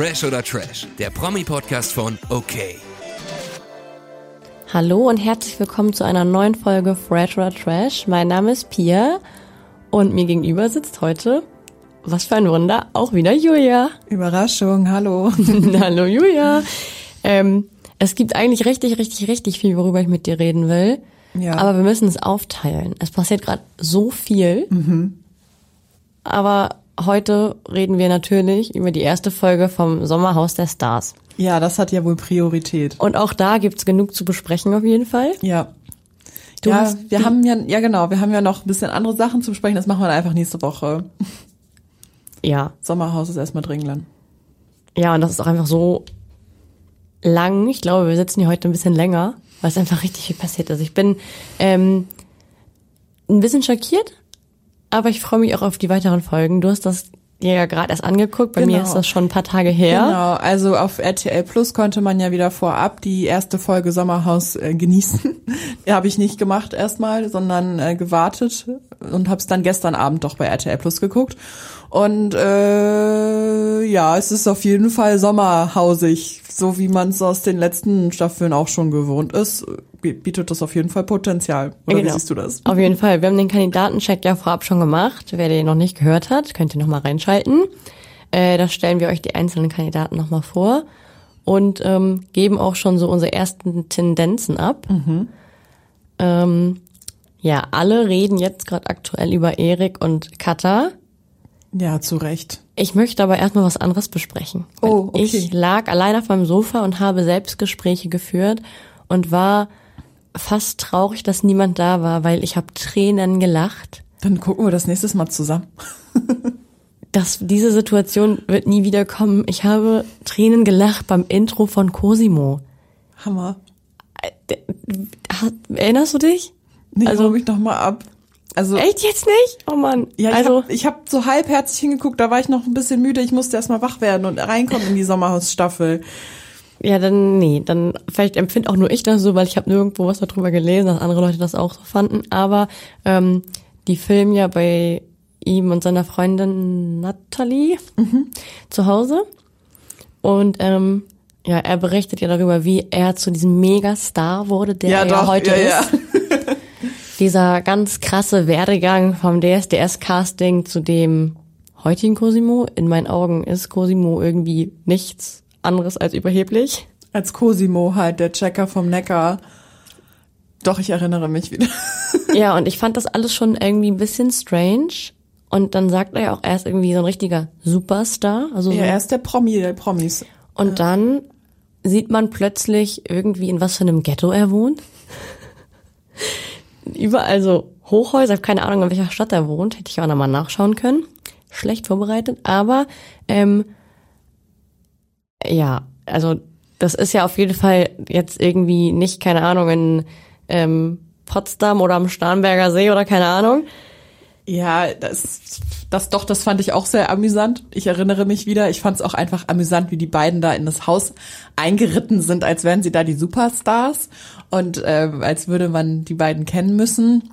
Fresh oder Trash, der Promi-Podcast von OK. Hallo und herzlich willkommen zu einer neuen Folge Fresh oder Trash. Mein Name ist Pia und mir gegenüber sitzt heute, was für ein Wunder, auch wieder Julia. Überraschung, hallo. hallo Julia. Ähm, es gibt eigentlich richtig, richtig, richtig viel, worüber ich mit dir reden will. Ja. Aber wir müssen es aufteilen. Es passiert gerade so viel. Mhm. Aber heute reden wir natürlich über die erste Folge vom Sommerhaus der Stars. Ja, das hat ja wohl Priorität. Und auch da gibt's genug zu besprechen auf jeden Fall. Ja. Du ja, wir haben ja, ja genau, wir haben ja noch ein bisschen andere Sachen zu besprechen. Das machen wir einfach nächste Woche. Ja. Sommerhaus ist erstmal Dringland. Ja, und das ist auch einfach so lang. Ich glaube, wir sitzen hier heute ein bisschen länger, weil es einfach richtig viel passiert ist. Ich bin ähm, ein bisschen schockiert, aber ich freue mich auch auf die weiteren Folgen. Du hast das ja gerade erst angeguckt. Bei genau. mir ist das schon ein paar Tage her. Genau, also auf RTL Plus konnte man ja wieder vorab die erste Folge Sommerhaus äh, genießen. die habe ich nicht gemacht erstmal, sondern äh, gewartet und habe es dann gestern Abend doch bei RTL Plus geguckt. Und äh, ja, es ist auf jeden Fall sommerhausig, so wie man es aus den letzten Staffeln auch schon gewohnt ist. Bietet das auf jeden Fall Potenzial. Oder genau. wie siehst du das? Auf jeden Fall. Wir haben den Kandidatencheck ja vorab schon gemacht. Wer den noch nicht gehört hat, könnt ihr nochmal reinschalten. Äh, da stellen wir euch die einzelnen Kandidaten nochmal vor und ähm, geben auch schon so unsere ersten Tendenzen ab. Mhm. Ähm, ja, alle reden jetzt gerade aktuell über Erik und Katha. Ja, zu Recht. Ich möchte aber erstmal was anderes besprechen. Oh, okay. Ich lag allein auf meinem Sofa und habe Selbstgespräche geführt und war fast traurig, dass niemand da war, weil ich habe Tränen gelacht. Dann gucken wir das nächstes Mal zusammen. dass diese Situation wird nie wieder kommen. Ich habe Tränen gelacht beim Intro von Cosimo. Hammer. Äh, erinnerst du dich? Nee, also mich noch mal ab. Also echt jetzt nicht? Oh Mann. Ja, also ich habe hab so halbherzig hingeguckt, da war ich noch ein bisschen müde, ich musste erstmal wach werden und reinkommen in die Sommerhausstaffel. Ja, dann nee, dann vielleicht empfinde auch nur ich das so, weil ich habe nirgendwo was darüber gelesen, dass andere Leute das auch so fanden, aber ähm, die filmen ja bei ihm und seiner Freundin Natalie mhm. zu Hause und ähm, ja, er berichtet ja darüber, wie er zu diesem Megastar wurde, der ja, er doch, heute ja, ist. Ja dieser ganz krasse Werdegang vom DSDS-Casting zu dem heutigen Cosimo. In meinen Augen ist Cosimo irgendwie nichts anderes als überheblich. Als Cosimo halt, der Checker vom Neckar. Doch, ich erinnere mich wieder. ja, und ich fand das alles schon irgendwie ein bisschen strange. Und dann sagt er ja auch, er ist irgendwie so ein richtiger Superstar. Also ja, so. er ist der Promi, der Promis. Und ja. dann sieht man plötzlich irgendwie, in was für einem Ghetto er wohnt überall so Hochhäuser, habe keine Ahnung, in welcher Stadt er wohnt, hätte ich auch nochmal nachschauen können. Schlecht vorbereitet, aber ähm, ja, also das ist ja auf jeden Fall jetzt irgendwie nicht, keine Ahnung, in ähm, Potsdam oder am Starnberger See oder keine Ahnung. Ja, das, das doch, das fand ich auch sehr amüsant. Ich erinnere mich wieder, ich fand es auch einfach amüsant, wie die beiden da in das Haus eingeritten sind, als wären sie da die Superstars und äh, als würde man die beiden kennen müssen.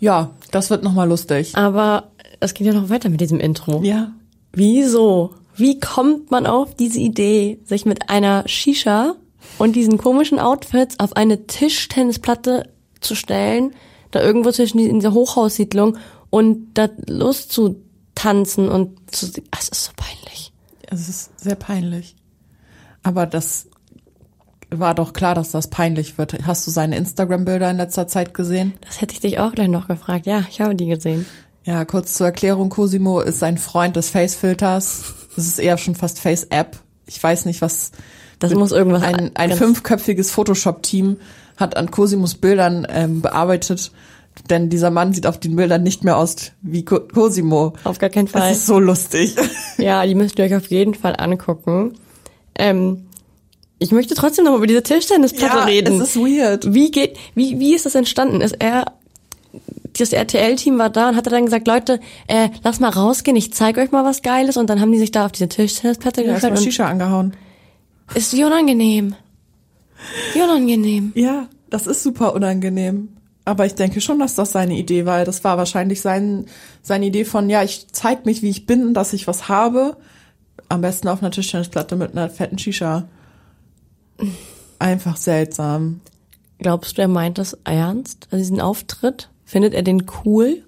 Ja, das wird nochmal lustig. Aber es geht ja noch weiter mit diesem Intro. Ja. Wieso? Wie kommt man auf diese Idee, sich mit einer Shisha und diesen komischen Outfits auf eine Tischtennisplatte zu stellen, da irgendwo zwischen in dieser Hochhaussiedlung und da loszutanzen und zu, es ist so peinlich. Es ist sehr peinlich. Aber das war doch klar, dass das peinlich wird. Hast du seine Instagram-Bilder in letzter Zeit gesehen? Das hätte ich dich auch gleich noch gefragt. Ja, ich habe die gesehen. Ja, kurz zur Erklärung. Cosimo ist ein Freund des Face-Filters. Das ist eher schon fast Face-App. Ich weiß nicht, was. Das muss irgendwas. Ein, ein fünfköpfiges Photoshop-Team hat an Cosimos Bildern ähm, bearbeitet. Denn dieser Mann sieht auf den Bildern nicht mehr aus wie Cosimo. Auf gar keinen Fall. Das ist so lustig. Ja, die müsst ihr euch auf jeden Fall angucken. Ähm, ich möchte trotzdem noch über diese Tischtennisplatte ja, reden. Es ist weird. Wie geht, wie, wie ist das entstanden? Ist er, das RTL-Team war da und hat dann gesagt, Leute, äh, lass mal rausgehen, ich zeig euch mal was Geiles und dann haben die sich da auf diese Tischtennisplatte ja, gestellt. und Shisha angehauen. Ist wie unangenehm. Wie unangenehm. Ja, das ist super unangenehm. Aber ich denke schon, dass das seine Idee war. Das war wahrscheinlich sein, seine Idee von, ja, ich zeig mich, wie ich bin, dass ich was habe Am besten auf einer Tischtennisplatte mit einer fetten Shisha. Einfach seltsam. Glaubst du, er meint das ernst? Also diesen Auftritt? Findet er den cool?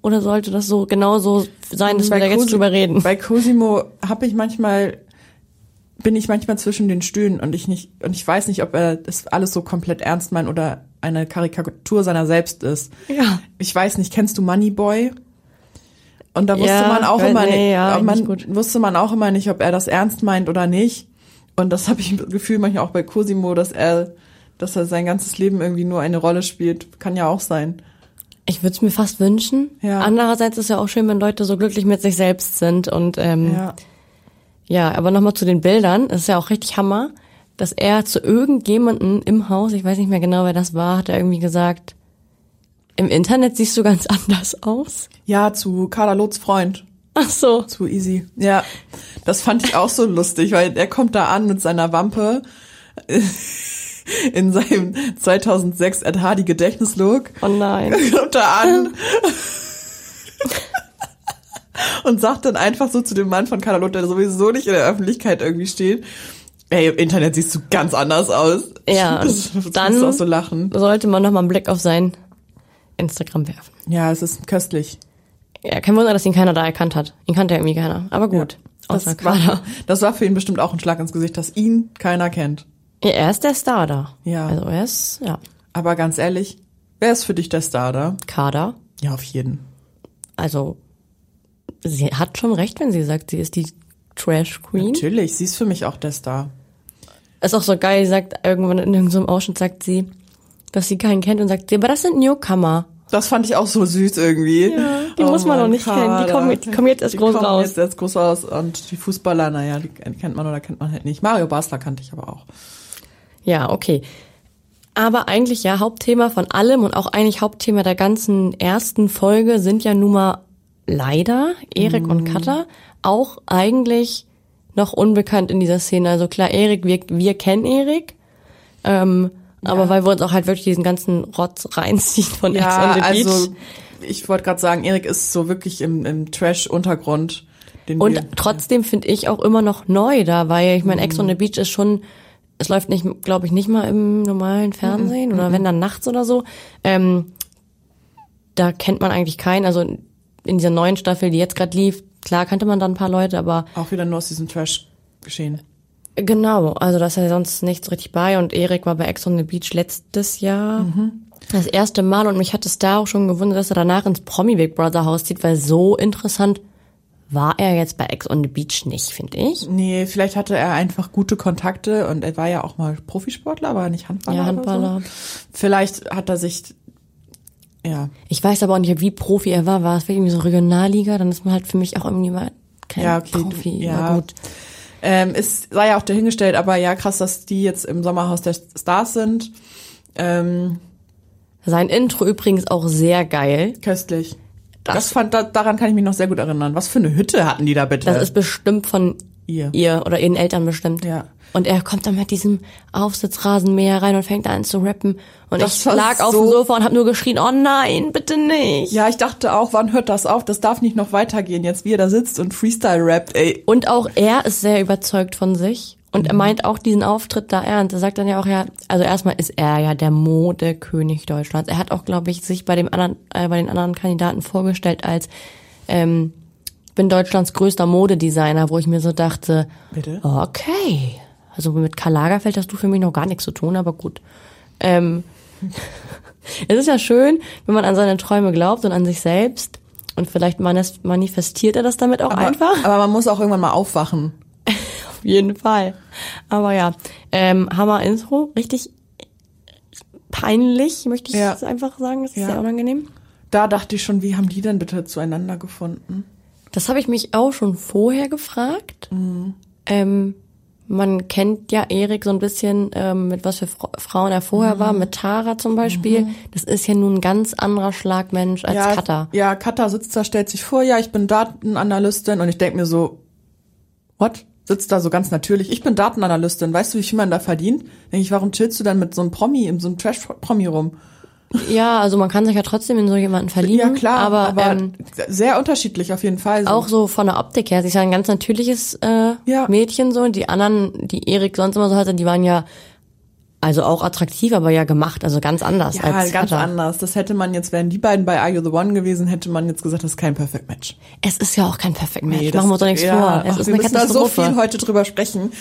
Oder sollte das so genau so sein, dass wir da jetzt drüber reden? Bei Cosimo habe ich manchmal bin ich manchmal zwischen den Stühlen und ich nicht und ich weiß nicht, ob er das alles so komplett ernst meint oder eine Karikatur seiner selbst ist. Ja. Ich weiß nicht, kennst du Moneyboy? Und da wusste Ja, man auch immer nee, nicht, ja, man wusste man auch immer nicht, ob er das ernst meint oder nicht. Und das habe ich im Gefühl manchmal auch bei Cosimo, dass er, dass er sein ganzes Leben irgendwie nur eine Rolle spielt. Kann ja auch sein. Ich würde es mir fast wünschen. Ja. Andererseits ist ja auch schön, wenn Leute so glücklich mit sich selbst sind. Und ähm, ja. Ja. aber nochmal zu den Bildern. Es ist ja auch richtig Hammer, dass er zu irgendjemanden im Haus, ich weiß nicht mehr genau, wer das war, hat er irgendwie gesagt, im Internet siehst du ganz anders aus. Ja, zu Carla Loths Freund. Ach so. Zu easy. Ja, das fand ich auch so lustig, weil er kommt da an mit seiner Wampe in seinem 2006 Ed Hardy Gedächtnislook. Oh nein. Kommt da an und sagt dann einfach so zu dem Mann von Carla Loth, der sowieso nicht in der Öffentlichkeit irgendwie steht, ey, im Internet siehst du ganz anders aus. Ja, das, das dann- auch so lachen. Sollte man nochmal einen Blick auf sein Instagram werfen. Ja, es ist köstlich. Ja, kein Wunder, dass ihn keiner da erkannt hat. Ihn kannte ja irgendwie keiner. Aber gut. Das Außer war, das war für ihn bestimmt auch ein Schlag ins Gesicht, dass ihn keiner kennt. Ja, er ist der Star da. Ja. Also er ist, ja, Aber ganz ehrlich, wer ist für dich der Star da? Kader. Ja, auf jeden. Also, sie hat schon recht, wenn sie sagt, sie ist die Trash Queen. Natürlich, sie ist für mich auch der Star. Ist auch so geil, sie sagt irgendwann in irgendeinem Ausschnitt, sagt sie, dass sie keinen kennt und sagt aber das sind Newcomer. Das fand ich auch so süß irgendwie. Ja, die muss man noch nicht kennen. Die kommen- die kommen jetzt erst Die groß kommen raus. Jetzt erst groß raus. Und die Fußballer, naja, die kennt man oder kennt man halt nicht. Mario Basler kannte ich aber auch. Ja, okay. Aber eigentlich ja, Hauptthema von allem und auch eigentlich Hauptthema der ganzen ersten Folge sind ja nun mal leider Erik und Katha auch eigentlich noch unbekannt in dieser Szene. Also klar, Erik, wir, wir kennen Erik. Ähm, Aber weil wir uns auch halt wirklich diesen ganzen Rotz reinziehen von Ex on Ja, the Beach. also ich wollte gerade sagen, Erik ist so wirklich im, im Trash-Untergrund. Und wir- trotzdem finde ich auch immer noch neu da, weil ich meine, Ex on the Beach ist schon, es läuft nicht, glaube ich, nicht mal im normalen Fernsehen oder wenn dann nachts oder so. Ähm, da kennt man eigentlich keinen. Also in dieser neuen Staffel, die jetzt gerade lief, klar kannte man da ein paar Leute, aber auch wieder nur aus diesem Trash geschehen. genau, also da ist ja sonst nichts richtig bei. Und Erik war bei Ex on the Beach letztes Jahr. Das erste Mal und mich hat es da auch schon gewundert, dass er danach ins Promi Big Brother Haus zieht, weil so interessant war er jetzt bei Ex on the Beach nicht, finde ich. Nee, vielleicht hatte er einfach gute Kontakte und er war ja auch mal Profisportler, war er nicht Handballer. Ja, Handballer. so. Vielleicht hat er sich, ja, Ich weiß aber auch nicht, wie Profi er war. War es irgendwie so Regionalliga? Dann ist man halt für mich auch irgendwie mal kein Ja, okay, Profi. ja. Aber gut. ähm, ist, sei ja auch dahingestellt, aber ja, krass, dass die jetzt im Sommerhaus der Stars sind. Ähm, Sein Intro übrigens auch sehr geil. köstlich. Das, Das- fand, da, daran kann ich mich noch sehr gut erinnern. Was für eine Hütte hatten die da bitte? Das ist bestimmt von ihr. ihr oder ihren Eltern bestimmt. Ja. Und er kommt dann mit diesem Aufsitzrasenmäher rein und fängt an zu rappen. Und Das ich lag auf so- dem Sofa und habe nur geschrien, oh nein, bitte nicht. Ja, ich dachte auch, wann hört das auf? Das darf nicht noch weitergehen, jetzt wie er da sitzt und Freestyle rappt, ey. Und auch er ist sehr überzeugt von sich. Und Mhm. er meint auch diesen Auftritt da ernst. Er sagt dann ja auch, ja, also erstmal ist er ja der Modekönig Deutschlands. Er hat auch, glaube ich, sich bei dem anderen, äh, bei den anderen Kandidaten vorgestellt als, ähm, bin Deutschlands größter Modedesigner, wo ich mir so dachte, Bitte? okay. Also mit Karl Lagerfeld hast du für mich noch gar nichts zu tun, aber gut. Ähm, es ist ja schön, wenn man an seine Träume glaubt und an sich selbst. Und vielleicht manifestiert er das damit auch Aber, einfach. aber man muss auch irgendwann mal aufwachen. Auf jeden Fall. Aber ja, ähm, Hammer Intro, richtig peinlich, möchte ich Ja. jetzt einfach sagen. Das ist Ja. sehr unangenehm. Da dachte ich schon, wie haben die denn bitte zueinander gefunden? Das habe ich mich auch schon vorher gefragt. Ähm, man kennt ja Erik so ein bisschen, ähm, mit was für Fra Frauen er vorher war, mit Tara zum Beispiel. Das ist ja nun ein ganz anderer Schlagmensch als ja, Katha. Ja, Katha sitzt da, stellt sich vor, ja, ich bin Datenanalystin und ich denk mir so, what? Sitzt da so ganz natürlich, ich bin Datenanalystin, weißt du, wie viel man da verdient? Denk ich, warum chillst du dann mit so einem Promi, in so einem Trash-Promi rum? Ja, also man kann sich ja trotzdem in so jemanden verlieben. Ja klar, aber, aber, ähm, sehr unterschiedlich auf jeden Fall. So. auch so von der Optik her. Sie ist ja ein ganz natürliches äh, Ja. Mädchen so. Die anderen, die Erik sonst immer so hatte, die waren ja also auch attraktiv, aber ja gemacht, also ganz anders ja, als ganz Katha. anders. Das hätte man jetzt, wären die beiden bei Are You the One gewesen, hätte man jetzt gesagt, das ist kein Perfect Match. Es ist ja auch kein Perfect Match. das- Machen wir uns doch nichts ja, vor. Es ach, ist wir eine müssen da so viel heute drüber sprechen.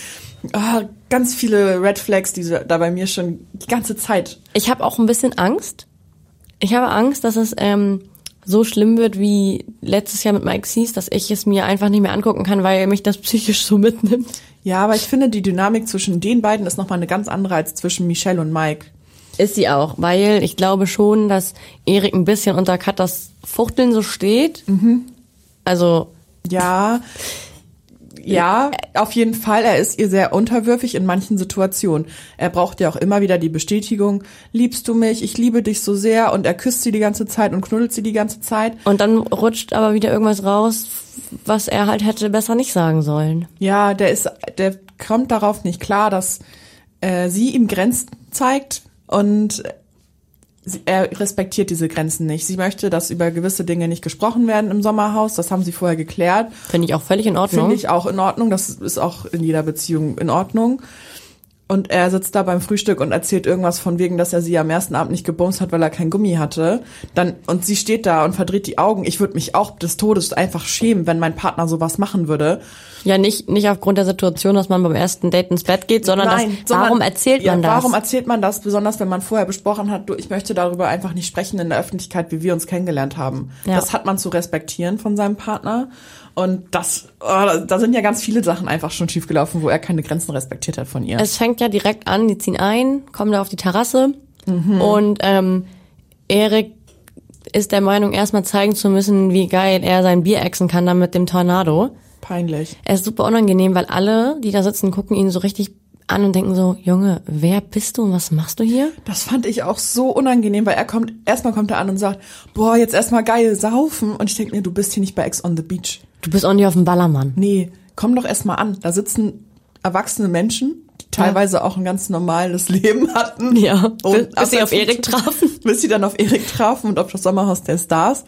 Ah, ganz viele Red Flags, die da bei mir schon die ganze Zeit. Ich habe auch ein bisschen Angst. Ich habe Angst, dass es ähm, so schlimm wird wie letztes Jahr mit Mike Sees, dass ich es mir einfach nicht mehr angucken kann, weil mich das psychisch so mitnimmt. Ja, aber ich finde, die Dynamik zwischen den beiden ist nochmal eine ganz andere als zwischen Michelle und Mike. Ist sie auch, weil ich glaube schon, dass Erik ein bisschen unter Katas Fuchteln so steht. Mhm. Also Ja, ja, auf jeden Fall. Er ist ihr sehr unterwürfig in manchen Situationen. Er braucht ja auch immer wieder die Bestätigung, liebst du mich, ich liebe dich so sehr und er küsst sie die ganze Zeit und knuddelt sie die ganze Zeit. und dann rutscht aber wieder irgendwas raus, was er halt hätte besser nicht sagen sollen. Ja, der ist, der kommt darauf nicht klar, dass äh, sie ihm Grenzen zeigt und sie- er respektiert diese Grenzen nicht. Sie möchte, dass über gewisse Dinge nicht gesprochen werden im Sommerhaus. Das haben sie vorher geklärt. Finde ich auch völlig in Ordnung. Finde ich auch in Ordnung. Das ist auch in jeder Beziehung in Ordnung. Und er sitzt da beim Frühstück und erzählt irgendwas von wegen, dass er sie am ersten Abend nicht gebumst hat, weil er kein Gummi hatte. Dann, und sie steht da und verdreht die Augen. Ich würde mich auch des Todes einfach schämen, wenn mein Partner sowas machen würde. Ja, nicht, nicht aufgrund der Situation, dass man beim ersten Date ins Bett geht, sondern Nein, das, sondern- warum erzählt ja, man das? Warum erzählt man das, besonders wenn man vorher besprochen hat, du, ich möchte darüber einfach nicht sprechen in der Öffentlichkeit, wie wir uns kennengelernt haben. Ja. Das hat man zu respektieren von seinem Partner. Und das, oh, da- sind ja ganz viele Sachen einfach schon schiefgelaufen, wo er keine Grenzen respektiert hat von ihr. Es fängt ja direkt an, die ziehen ein, kommen da auf die Terrasse Mhm. und ähm, Erik ist der Meinung, erstmal zeigen zu müssen, wie geil er sein Bier exen kann dann mit dem Tornado. Peinlich. Er ist super unangenehm, weil alle, die da sitzen, gucken ihn so richtig an und denken so, Junge, wer bist du und was machst du hier? Das fand ich auch so unangenehm, weil er kommt, erstmal kommt er an und sagt, boah, jetzt erstmal geil saufen. Und ich denke mir, du bist hier nicht bei Ex on the Beach. Du bist auch nicht auf dem Ballermann. Nee, komm doch erstmal an. Da sitzen erwachsene Menschen, die teilweise auch ein ganz normales Leben hatten. Ja, bis- bis sie auf Erik trafen. Bis sie dann auf Erik trafen und auf das Sommerhaus der Stars.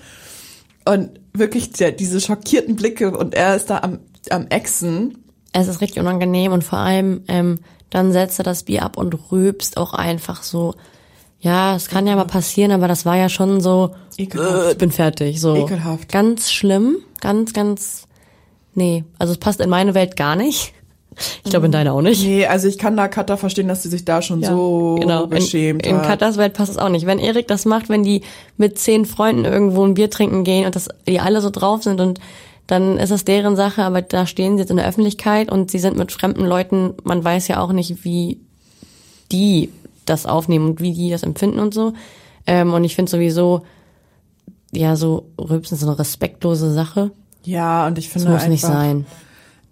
Und wirklich der, diese schockierten Blicke und er ist da am, am Exen. Es ist richtig unangenehm und vor allem, ähm, dann setzt er das Bier ab und rülpst auch einfach so. Ja, es kann ja mal passieren, aber das war ja schon so, Ekelhaft. äh, ich bin fertig, so. Ekelhaft. Ganz schlimm, ganz, ganz, nee, also es passt in meine Welt gar nicht. Ich glaube in deine auch nicht. Nee, also ich kann da Katha verstehen, dass sie sich da schon so genau. geschämt in, in hat. Katas Welt passt es auch nicht. Wenn Erik das macht, wenn die mit zehn Freunden irgendwo ein Bier trinken gehen und das, die alle so drauf sind und dann ist es deren Sache, aber da stehen sie jetzt in der Öffentlichkeit und sie sind mit fremden Leuten, man weiß ja auch nicht, wie die das aufnehmen und wie die das empfinden und so. Ähm, und ich finde sowieso, ja, so Rülpsen ist eine respektlose Sache. Ja, und ich Das finde muss einfach, nicht sein.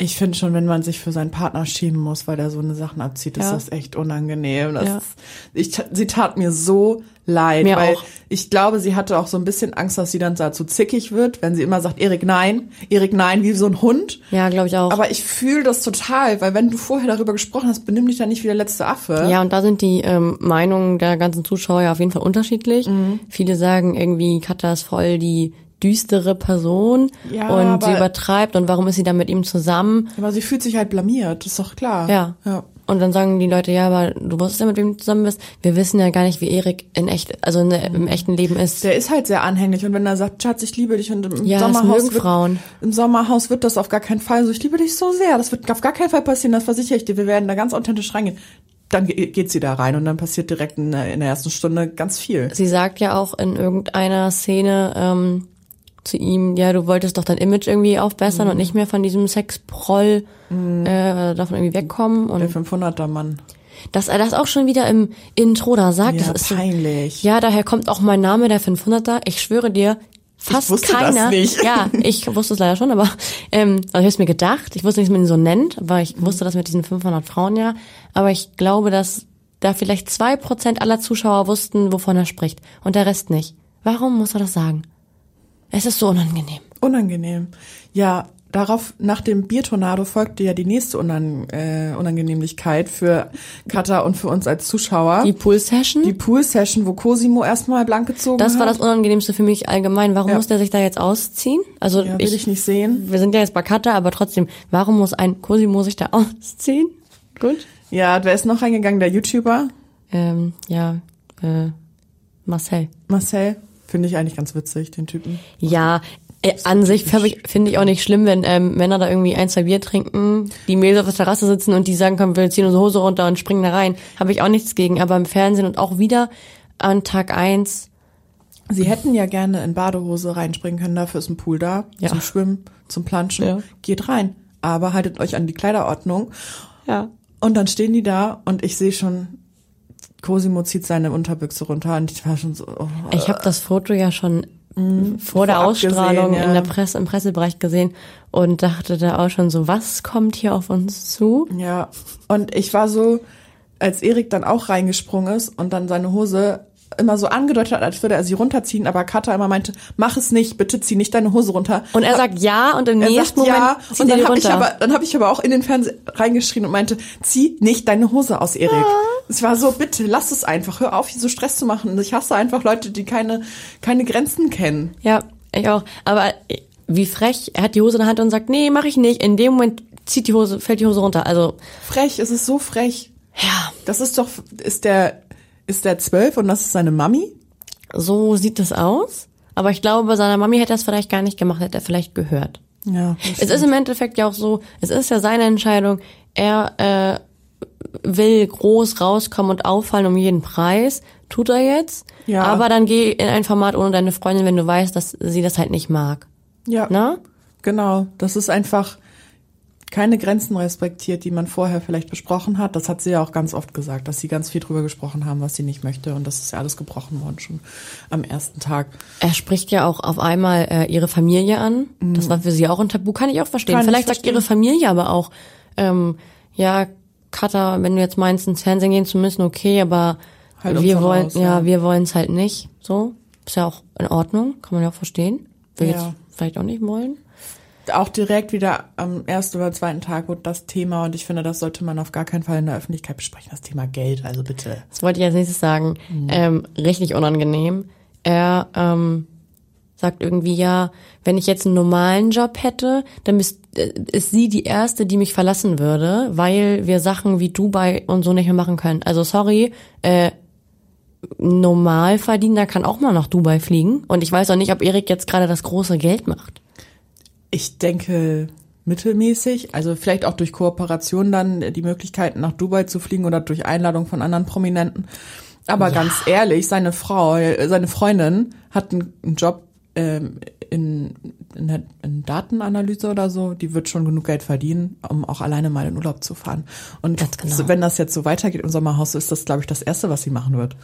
Ich finde schon, wenn man sich für seinen Partner schämen muss, weil der so eine Sachen abzieht, ist Ja. das echt unangenehm. Das Ja. ist, ich, sie tat mir so leid, Mir weil auch. ich glaube, sie hatte auch so ein bisschen Angst, dass sie dann dazu zickig wird, wenn sie immer sagt, Erik, nein, Erik, nein, wie so ein Hund. Ja, glaube ich auch. Aber ich fühle das total, weil wenn du vorher darüber gesprochen hast, benimm dich dann nicht wie der letzte Affe. Ja, und da sind die ähm, Meinungen der ganzen Zuschauer ja auf jeden Fall unterschiedlich. Mhm. Viele sagen irgendwie, Katha ist voll die düstere Person Ja, und sie übertreibt und warum ist sie dann mit ihm zusammen? Aber sie fühlt sich halt blamiert, ist doch klar. Ja. ja. Und dann sagen die Leute, ja, aber du wusstest ja, mit wem du zusammen bist. Wir wissen ja gar nicht, wie Erik in echt, also in im echten Leben ist. Der ist halt sehr anhänglich und wenn er sagt, Schatz, ich liebe dich und im Ja, Sommerhaus wird, Frauen. im Sommerhaus wird das auf gar keinen Fall so. Ich liebe dich so sehr, das wird auf gar keinen Fall passieren, das versichere ich dir. Wir werden da ganz authentisch reingehen. Dann ge- geht sie da rein und dann passiert direkt in der, in der ersten Stunde ganz viel. Sie sagt ja auch in irgendeiner Szene ähm, zu ihm, ja, du wolltest doch dein Image irgendwie aufbessern Mhm. und nicht mehr von diesem Sexproll äh, davon irgendwie wegkommen. Und Der 500er Mann. Dass er das auch schon wieder im Intro da sagt, Ja, das ist so, peinlich. ja, daher kommt auch mein Name, der 500er. Ich schwöre dir, fast keiner. nicht. Ja, ich wusste es leider schon, aber ähm, also ich habe es mir gedacht. Ich wusste nicht, dass man ihn so nennt, aber ich wusste das mit diesen 500 Frauen ja. Aber ich glaube, dass da vielleicht zwei Prozent aller Zuschauer wussten, wovon er spricht und der Rest nicht. Warum muss er das sagen? Es ist so unangenehm. Unangenehm. Ja, darauf, nach dem Biertornado folgte ja die nächste Unan, äh, Unangenehmlichkeit für Katha und für uns als Zuschauer. Die Pool-Session? Die Pool-Session, wo Cosimo erstmal blank gezogen Das hat. war das Unangenehmste für mich allgemein. Warum Ja. muss der sich da jetzt ausziehen? Also Ja, will ich nicht sehen. Wir sind ja jetzt bei Katha, aber trotzdem, warum muss ein Cosimo sich da ausziehen? Gut. Ja, wer ist noch reingegangen? Der YouTuber? Ähm, ja, äh, Marcel. Marcel? Finde ich eigentlich ganz witzig, den Typen. Ja, äh, an sich finde ich, find ich auch nicht schlimm, wenn ähm, Männer da irgendwie ein, zwei Bier trinken, die Mädels auf der Terrasse sitzen und die sagen, komm, wir ziehen unsere Hose runter und springen da rein. Habe ich auch nichts gegen. Aber im Fernsehen und auch wieder an Tag eins Sie hätten ja gerne in Badehose reinspringen können, dafür ist ein Pool da, Ja. zum Schwimmen, zum Planschen. Ja. Geht rein. Aber haltet euch an die Kleiderordnung. Ja. Und dann stehen die da und ich sehe schon, Cosimo zieht seine Unterbüchse runter und ich war schon so, oh, Ich habe das Foto ja schon vor der Ausstrahlung gesehen, ja. in der Presse, im Pressebereich gesehen und dachte da auch schon so, was kommt hier auf uns zu? Ja, und ich war so, als Erik dann auch reingesprungen ist und dann seine Hose immer so angedeutet hat, als würde er sie runterziehen, aber Katha immer meinte, mach es nicht, bitte zieh nicht deine Hose runter. Und er sagt ja und im er nächsten sagt Moment ja und dann habe ich aber dann habe ich aber auch in den Fernseher reingeschrien und meinte, zieh nicht deine Hose aus, Erik. Es war so, bitte lass es einfach, hör auf, hier so Stress zu machen. Ich hasse einfach Leute, die keine keine Grenzen kennen. Ja, ich auch. Aber wie frech, er hat die Hose in der Hand und sagt, nee, mach ich nicht. In dem Moment zieht die Hose, fällt die Hose runter. Also, Frech, es ist so frech. ja, Das ist doch ist der ist der zwölf und das ist seine Mami? so sieht es aus. Aber ich glaube, bei seiner Mami hätte er es vielleicht gar nicht gemacht, hätte er vielleicht gehört. Ja. Es ist im Endeffekt ja auch so, es ist ja seine Entscheidung. Er äh, will groß rauskommen und auffallen um jeden Preis. Tut er jetzt. Ja. Aber dann geh in ein Format ohne deine Freundin, wenn du weißt, dass sie das halt nicht mag. Ja. Na? Genau, das ist einfach keine Grenzen respektiert, die man vorher vielleicht besprochen hat. Das hat sie ja auch ganz oft gesagt, dass sie ganz viel drüber gesprochen haben, was sie nicht möchte. Und das ist ja alles gebrochen worden schon am ersten Tag. Er spricht ja auch auf einmal äh, ihre Familie an. Das war für sie auch ein Tabu, kann ich auch verstehen. Mhm. Kann ich Vielleicht sagt verstehen. ihre Familie aber auch, ähm, ja, Katha, wenn du jetzt meinst, ins Fernsehen gehen zu müssen, okay, aber Halt wir wollen, raus, ja, ja. wir wollen es halt nicht. So, ist ja auch in Ordnung, kann man ja auch verstehen. Will Ja. jetzt vielleicht auch nicht wollen. Auch direkt wieder am ersten oder zweiten Tag wurde das Thema und ich finde, das sollte man auf gar keinen Fall in der Öffentlichkeit besprechen, das Thema Geld, also bitte. Das wollte ich als nächstes sagen. Mhm. Ähm, richtig unangenehm. Er ähm, sagt irgendwie, ja, wenn ich jetzt einen normalen Job hätte, dann bist, äh, ist sie die Erste, die mich verlassen würde, weil wir Sachen wie Dubai und so nicht mehr machen können. Also sorry, äh, Normalverdiener kann auch mal nach Dubai fliegen. Und ich weiß auch nicht, ob Erik jetzt gerade das große Geld macht. Ich denke mittelmäßig, also vielleicht auch durch Kooperation dann die Möglichkeit nach Dubai zu fliegen oder durch Einladung von anderen Prominenten. Aber ganz ehrlich, seine Frau, äh, seine Freundin hat einen, einen Job ähm, in, in, der, in Datenanalyse oder so, die wird schon genug Geld verdienen, um auch alleine mal in Urlaub zu fahren. Und genau. wenn das jetzt so weitergeht im Sommerhaus, ist das, glaube ich, das Erste, was sie machen wird.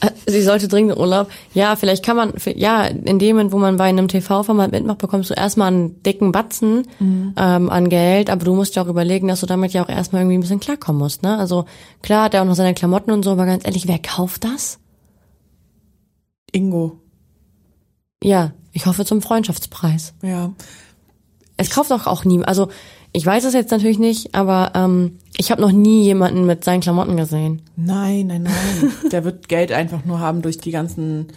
Äh, Sie sollte dringend in Urlaub. Ja, vielleicht kann man, ja, in dem Moment, wo man bei einem TV-Format mitmacht, bekommst du erstmal einen dicken Batzen ähm, an Geld, aber du musst ja auch überlegen, dass du damit ja auch erstmal irgendwie ein bisschen klarkommen musst, ne? Also klar hat er auch noch seine Klamotten und so, aber ganz ehrlich, wer kauft das? Ingo, Ja, ich hoffe zum Freundschaftspreis. ja. Es kauft doch auch nie, also ich weiß es jetzt natürlich nicht, aber ähm, ich habe noch nie jemanden mit seinen Klamotten gesehen. Nein, nein, nein. Der wird Geld einfach nur haben durch die ganzen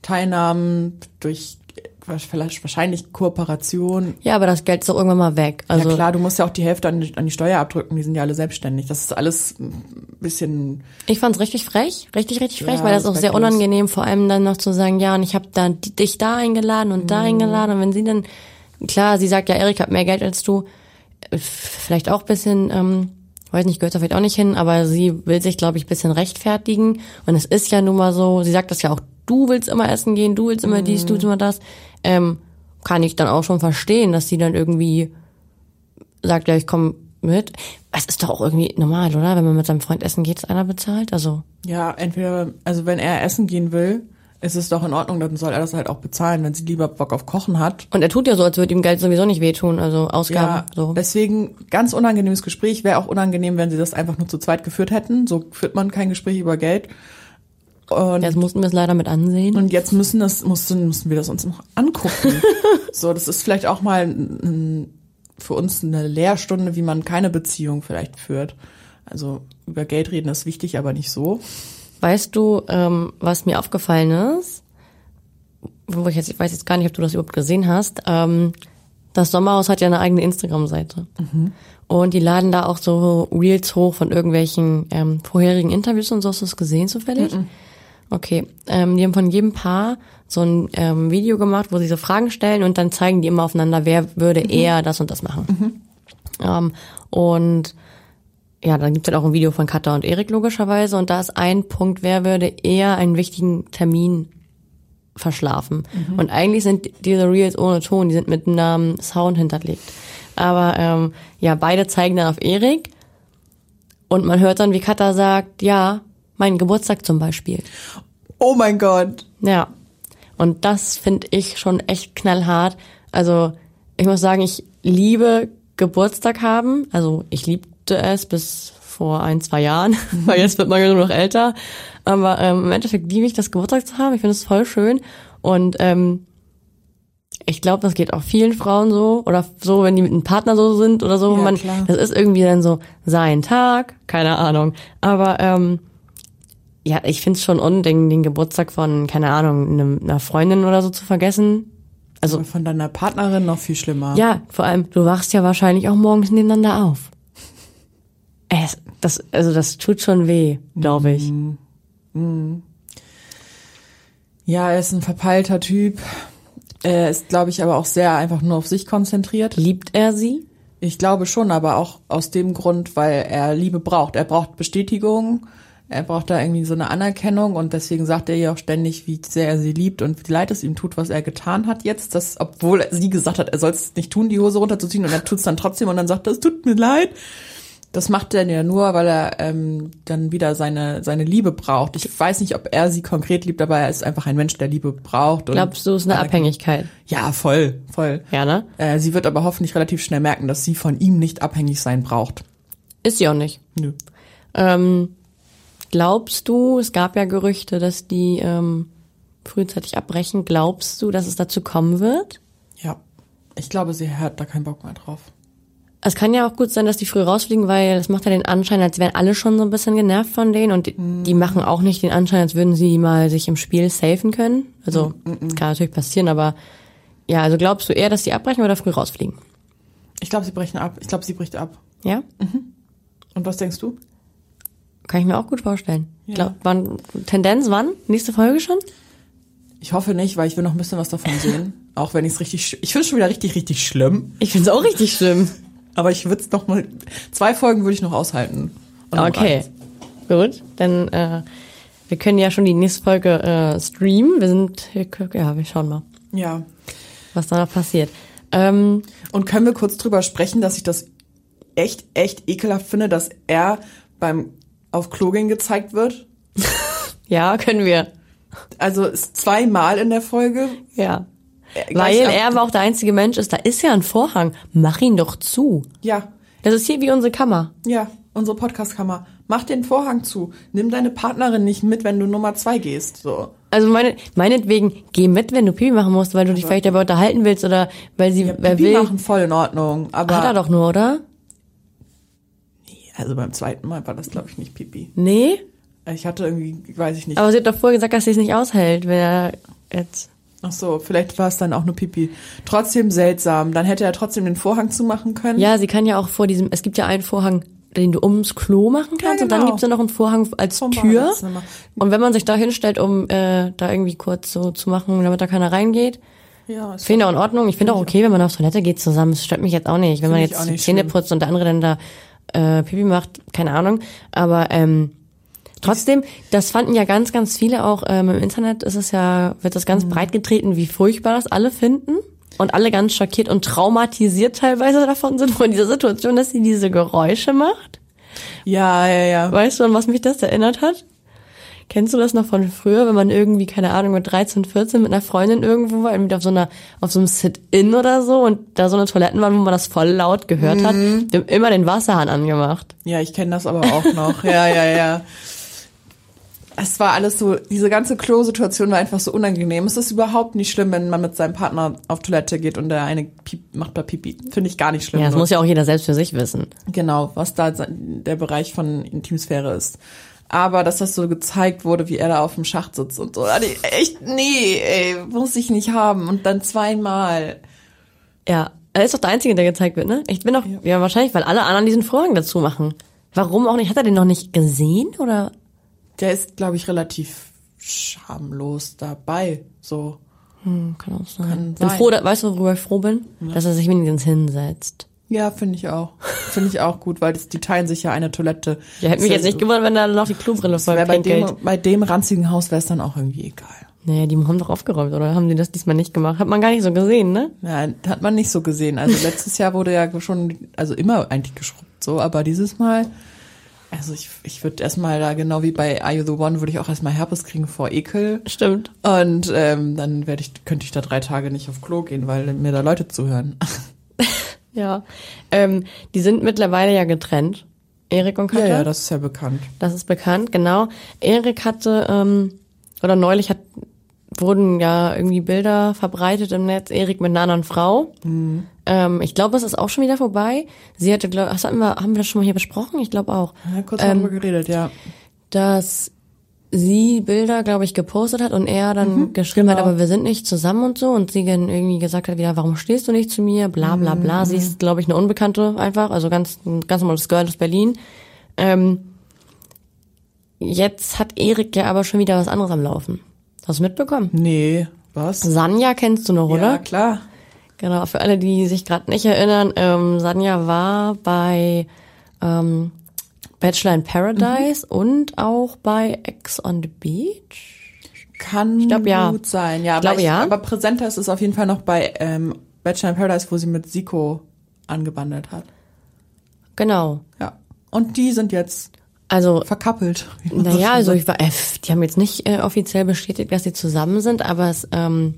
Teilnahmen, durch vielleicht wahrscheinlich Kooperation. Ja, aber das Geld ist doch irgendwann mal weg. Also ja klar, du musst ja auch die Hälfte an die, an die Steuer abdrücken, die sind ja alle selbstständig. Das ist alles ein bisschen, Ich fand's richtig frech, richtig, richtig frech, Ja, weil das auch sehr unangenehm, vor allem dann noch zu sagen, ja, und ich habe da di- dich da eingeladen und Mhm. da eingeladen und wenn sie dann, klar, sie sagt, ja, Erik hat mehr Geld als du, äh, vielleicht auch bisschen, ähm, weiß nicht, gehört da vielleicht auch nicht hin, aber sie will sich, glaube ich, bisschen rechtfertigen und es ist ja nun mal so, sie sagt das ja auch, du willst immer essen gehen, du willst immer dies, du willst immer das, ähm, kann ich dann auch schon verstehen, dass sie dann irgendwie sagt, ja, ich komme mit. Es ist doch auch irgendwie normal, oder? Wenn man mit seinem Freund essen geht, ist einer bezahlt. Also ja, entweder, also wenn er essen gehen will, ist es doch in Ordnung, dann soll er das halt auch bezahlen, wenn sie lieber Bock auf Kochen hat. und er tut ja so, als würde ihm Geld sowieso nicht wehtun. Also Ausgaben. Ja, so. deswegen ganz unangenehmes Gespräch. Wäre auch unangenehm, wenn sie das einfach nur zu zweit geführt hätten. So führt man kein Gespräch über Geld. Und Jetzt mussten wir es leider mit ansehen. Und jetzt müssen das, mussten, mussten wir das uns noch angucken. so, das ist vielleicht auch mal für uns eine Lehrstunde, wie man keine Beziehung vielleicht führt. Also über Geld reden ist wichtig, aber nicht so. Weißt du, ähm, was mir aufgefallen ist? Wo ich jetzt, ich weiß jetzt gar nicht, ob du das überhaupt gesehen hast. Ähm, das Sommerhaus hat ja eine eigene Instagram-Seite. Und die laden da auch so Reels hoch von irgendwelchen ähm, vorherigen Interviews und so. Hast du das gesehen zufällig? Okay. Ähm, die haben von jedem Paar so ein ähm, Video gemacht, wo sie so Fragen stellen und dann zeigen die immer aufeinander, wer würde eher das und das machen. Ähm, und ja, dann gibt's halt auch ein Video von Katha und Erik logischerweise. Und da ist ein Punkt, wer würde eher einen wichtigen Termin verschlafen. Und eigentlich sind diese Reels ohne Ton, die sind mit einem Sound hinterlegt. Aber ähm, ja, beide zeigen dann auf Erik und man hört dann, wie Katha sagt, ja, mein Geburtstag zum Beispiel. Oh mein Gott. Ja. Und das finde ich schon echt knallhart. Also ich muss sagen, ich liebe Geburtstag haben. Also ich liebte es bis vor ein, zwei Jahren, weil jetzt wird man ja nur noch älter. Aber ähm, im Endeffekt liebe ich das Geburtstag zu haben. Ich finde es voll schön. Und ähm, ich glaube, das geht auch vielen Frauen so. Oder so, wenn die mit einem Partner so sind oder so. Ja, man, klar. das ist irgendwie dann so sein Tag, keine Ahnung. Aber ähm, ja, ich find's schon unding, den Geburtstag von, keine Ahnung, einer Freundin oder so zu vergessen. Also, Von deiner Partnerin noch viel schlimmer. ja, vor allem, du wachst ja wahrscheinlich auch morgens nebeneinander auf. Es, das, also das tut schon weh, glaube ich. Ja, er ist ein verpeilter Typ. Er ist, glaube ich, aber auch sehr einfach nur auf sich konzentriert. Liebt er sie? Ich glaube schon, aber auch aus dem Grund, weil er Liebe braucht. Er braucht Bestätigung, er braucht da irgendwie so eine Anerkennung und deswegen sagt er ihr auch ständig, wie sehr er sie liebt und wie leid es ihm tut, was er getan hat jetzt. Das, obwohl sie gesagt hat, er soll es nicht tun, die Hose runterzuziehen und er tut es dann trotzdem und dann sagt er, es tut mir leid. Das macht er ja nur, weil er ähm, dann wieder seine seine Liebe braucht. Ich weiß nicht, ob er sie konkret liebt, aber er ist einfach ein Mensch, der Liebe braucht. Glaubst du, es ist eine. Abhängigkeit? Ja, voll, voll. Ja, ne? Äh, sie wird aber hoffentlich relativ schnell merken, dass sie von ihm nicht abhängig sein braucht. Ist sie auch nicht. Nö. Ähm, glaubst du, es gab ja Gerüchte, dass die ähm, frühzeitig abbrechen. Glaubst du, dass es dazu kommen wird? Ja. Ich glaube, sie hat da keinen Bock mehr drauf. Es kann ja auch gut sein, dass die früh rausfliegen, weil es macht ja den Anschein, als wären alle schon so ein bisschen genervt von denen und die, die machen auch nicht den Anschein, als würden sie mal sich im Spiel safen können. Also, das kann natürlich passieren, aber ja, also glaubst du eher, dass die abbrechen oder früh rausfliegen? Ich glaube, sie brechen ab. Ich glaube, sie bricht ab. Ja? Und was denkst du? Kann ich mir auch gut vorstellen. Ja. Glaub, wann, Tendenz wann? Nächste Folge schon? Ich hoffe nicht, weil ich will noch ein bisschen was davon sehen. Auch wenn ich es richtig, ich finde es schon wieder richtig, richtig schlimm. Ich find's auch richtig schlimm. Aber ich würde es noch mal, zwei Folgen würde ich noch aushalten. Okay, gut. Dann äh, wir können ja schon die nächste Folge äh, streamen. Wir sind, ja, wir schauen mal, Ja. was da noch passiert. Ähm, Und können wir kurz drüber sprechen, dass ich das echt, echt ekelhaft finde, dass er beim auf Klo gehen gezeigt wird? ja, können wir. Also ist zweimal in der Folge. Ja. Äh, Weil er aber auch der einzige Mensch ist, da ist ja ein Vorhang. Mach ihn doch zu. Ja, Das ist hier wie unsere Kammer. ja, unsere Podcast-Kammer. Mach den Vorhang zu. Nimm deine Partnerin nicht mit, wenn du Nummer zwei gehst. So. Also meine, meinetwegen, geh mit, wenn du Pipi machen musst, weil du dich vielleicht dabei unterhalten willst oder weil sie, wer Pipi will. machen voll in Ordnung, aber Hat er doch nur, oder? Also beim zweiten Mal war das glaube ich nicht Pipi. Nee? Ich hatte irgendwie, weiß ich nicht. Aber sie hat doch vorher gesagt, dass sie es nicht aushält, wenn er jetzt. Ach so, vielleicht war es dann auch nur Pipi. Trotzdem seltsam. Dann hätte er trotzdem den Vorhang zumachen können. Ja, sie kann ja auch vor diesem, es gibt ja einen Vorhang, den du ums Klo machen kannst und dann genau. gibt's ja noch einen Vorhang als Vom Tür. Und wenn man sich da hinstellt, um äh, da irgendwie kurz so zu machen, damit da keiner reingeht, Ja, ist finde ich auch in Ordnung. Ich finde auch okay, wenn man auf Toilette geht zusammen. Das stört mich jetzt auch nicht. Wenn man jetzt Zähne schlimm. putzt und der andere dann da äh, Pipi macht, keine Ahnung. Aber ähm, trotzdem, das fanden ja ganz, ganz viele auch ähm, im Internet. Ist es ja, wird das Mhm. ganz breit getreten, wie furchtbar das alle finden. Und alle ganz schockiert und traumatisiert teilweise davon sind von dieser Situation, dass sie diese Geräusche macht. ja, ja, ja. Weißt du, an was mich das erinnert hat? Kennst du das noch von früher, wenn man irgendwie, keine Ahnung, mit 13, 14 mit einer Freundin irgendwo war, irgendwie auf so einer, auf so einem Sit-In oder so und da so eine Toiletten waren, wo man das voll laut gehört hat? Mhm. Die haben immer den Wasserhahn angemacht. Ja, ich kenne das aber auch noch. ja, ja, ja. es war alles so, diese ganze Klo-Situation war einfach so unangenehm. Es ist überhaupt nicht schlimm, wenn man mit seinem Partner auf Toilette geht und der eine piep, macht da Pipi. Finde ich gar nicht schlimm. Ja, das Nur- muss ja auch jeder selbst für sich wissen. Genau, was da der Bereich von Intimsphäre ist. Aber dass das so gezeigt wurde, wie er da auf dem Schacht sitzt und so, ich echt, nee, ey, muss ich nicht haben. Und dann zweimal. Ja, er ist doch der Einzige, der gezeigt wird, ne? Ich bin doch, ja. wahrscheinlich, weil alle anderen diesen Vorhang dazu machen. Warum auch nicht? Hat er den noch nicht gesehen oder? Der ist, glaube ich, relativ schamlos dabei. So. Hm, kann auch sein. Kann bin sein. froh, weißt du, worüber ich froh bin? Dass er sich wenigstens hinsetzt. Ja, finde ich auch. Finde ich auch gut, weil das, die teilen sich ja eine Toilette. Ja, hätte mich jetzt nicht gewundert, wenn da noch die Klobrille voll bei, dem, bei dem ranzigen Haus wäre es dann auch irgendwie egal. Naja, die haben doch aufgeräumt, oder haben die das diesmal nicht gemacht? Hat man gar nicht so gesehen, ne? Ja, hat man nicht so gesehen. Also letztes Jahr wurde ja schon, also immer eigentlich geschrubbt so, aber dieses Mal, also ich, ich würde erstmal da, genau wie bei Are You the One, würde ich auch erstmal Herpes kriegen vor Ekel. Stimmt. Und ähm, dann werde ich, könnte ich da drei Tage nicht auf Klo gehen, weil mir da Leute zuhören. Ja. Ähm, die sind mittlerweile ja getrennt. Erik und Ja, Katja. ja, das ist ja bekannt. Das ist bekannt, genau. Erik hatte, ähm, oder neulich hat, wurden ja irgendwie Bilder verbreitet im Netz, Erik mit einer anderen Frau. Ähm, ich glaube, es ist auch schon wieder vorbei. Sie hatte, glaub, was hatten wir, haben wir das schon mal hier besprochen? Ich glaube auch. Ja, kurz haben wir geredet, ja. Dass sie Bilder, glaube ich, gepostet hat und er dann geschrieben hat, genau. aber wir sind nicht zusammen und so und sie dann irgendwie gesagt hat wieder, warum stehst du nicht zu mir, bla bla bla. Sie ist, glaube ich, eine Unbekannte einfach, also ganz, ganz normales Girl aus Berlin. Ähm, jetzt hat Erik ja aber schon wieder was anderes am Laufen. Hast du mitbekommen? Nee, was? Sanja kennst du noch, Ja, oder? klar. Genau, für alle, die sich gerade nicht erinnern, ähm, Sanja war bei ähm, Bachelor in Paradise und auch bei Ex on the Beach. Kann glaub, ja. gut sein, ja. Ich glaube, aber, ja. aber präsenter ist es auf jeden Fall noch bei ähm, Bachelor in Paradise, wo sie mit Siko angebandelt hat. Genau. Ja. Und die sind jetzt Also, verkappelt. naja, also ich war, äh, die haben jetzt nicht äh, offiziell bestätigt, dass sie zusammen sind, aber es ähm,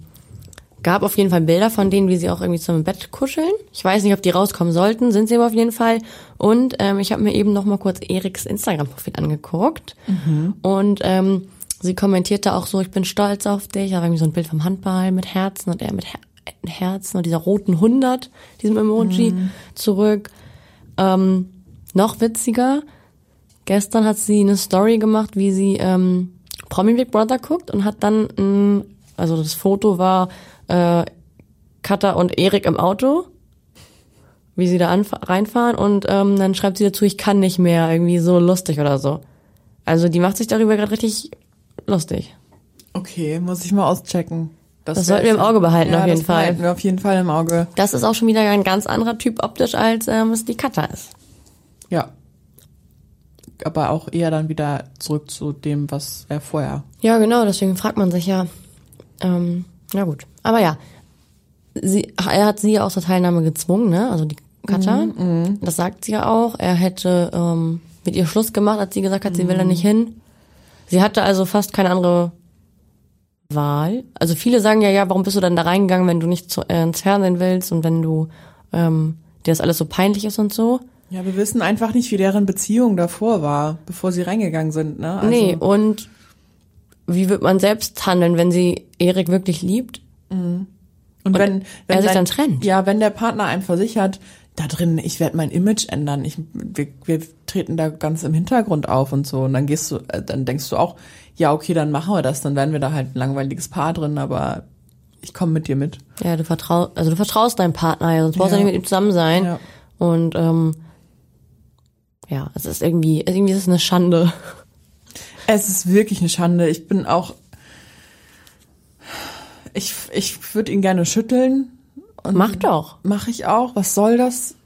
gab auf jeden Fall Bilder von denen, wie sie auch irgendwie zum Bett kuscheln. Ich weiß nicht, ob die rauskommen sollten, sind sie aber auf jeden Fall. Und ähm, ich habe mir eben noch mal kurz Eriks Instagram-Profil angeguckt. Und ähm, sie kommentierte auch so, ich bin stolz auf dich. Da war irgendwie so ein Bild vom Handball mit Herzen und er mit Her Herzen und dieser roten 100, diesem Emoji zurück. Ähm, noch witziger, gestern hat sie eine Story gemacht, wie sie ähm, Promi Big Brother guckt und hat dann, ein, also das Foto war äh, Katha und Erik im Auto, wie sie da reinfahren und ähm, dann schreibt sie dazu, ich kann nicht mehr, irgendwie so lustig oder so. Also die macht sich darüber gerade richtig lustig. Okay, muss ich mal auschecken. Das sollten wir im Auge behalten, ja, auf jeden das Fall. behalten wir auf jeden Fall im Auge. Das ist auch schon wieder ein ganz anderer Typ optisch, als ähm, es die Katha ist. Ja. Aber auch eher dann wieder zurück zu dem, was er vorher. Ja, genau, deswegen fragt man sich ja. Ähm, na gut. Aber ja, sie, er hat sie ja auch zur Teilnahme gezwungen, ne? Also die Katja. Das sagt sie ja auch. Er hätte ähm, mit ihr Schluss gemacht, als sie gesagt hat, sie will da nicht hin. Sie hatte also fast keine andere Wahl. Also viele sagen ja, ja, warum bist du dann da reingegangen, wenn du nicht zu, äh, ins Fernsehen willst und wenn du ähm, dir das alles so peinlich ist und so. Ja, wir wissen einfach nicht, wie deren Beziehung davor war, bevor sie reingegangen sind, ne? Also, Nee, und wie wird man selbst handeln, wenn sie Erik wirklich liebt? Und wenn, wenn er sich dein- dann trennt. Ja, wenn der Partner einem versichert, da drin, ich werde mein Image ändern, ich, wir, wir treten da ganz im Hintergrund auf und so. Und dann gehst du, äh, dann denkst du auch, ja, okay, dann machen wir das, dann werden wir da halt ein langweiliges Paar drin, aber ich komme mit dir mit. Ja, du vertraust, also du vertraust deinem Partner, ja, sonst brauchst du Ja. nicht mit ihm zusammen sein. Ja. Und ähm, ja, es ist irgendwie, irgendwie ist es eine Schande. Es ist wirklich eine Schande. Ich bin auch, ich, ich würde ihn gerne schütteln. Und Mach doch. Mache ich auch. Was soll das?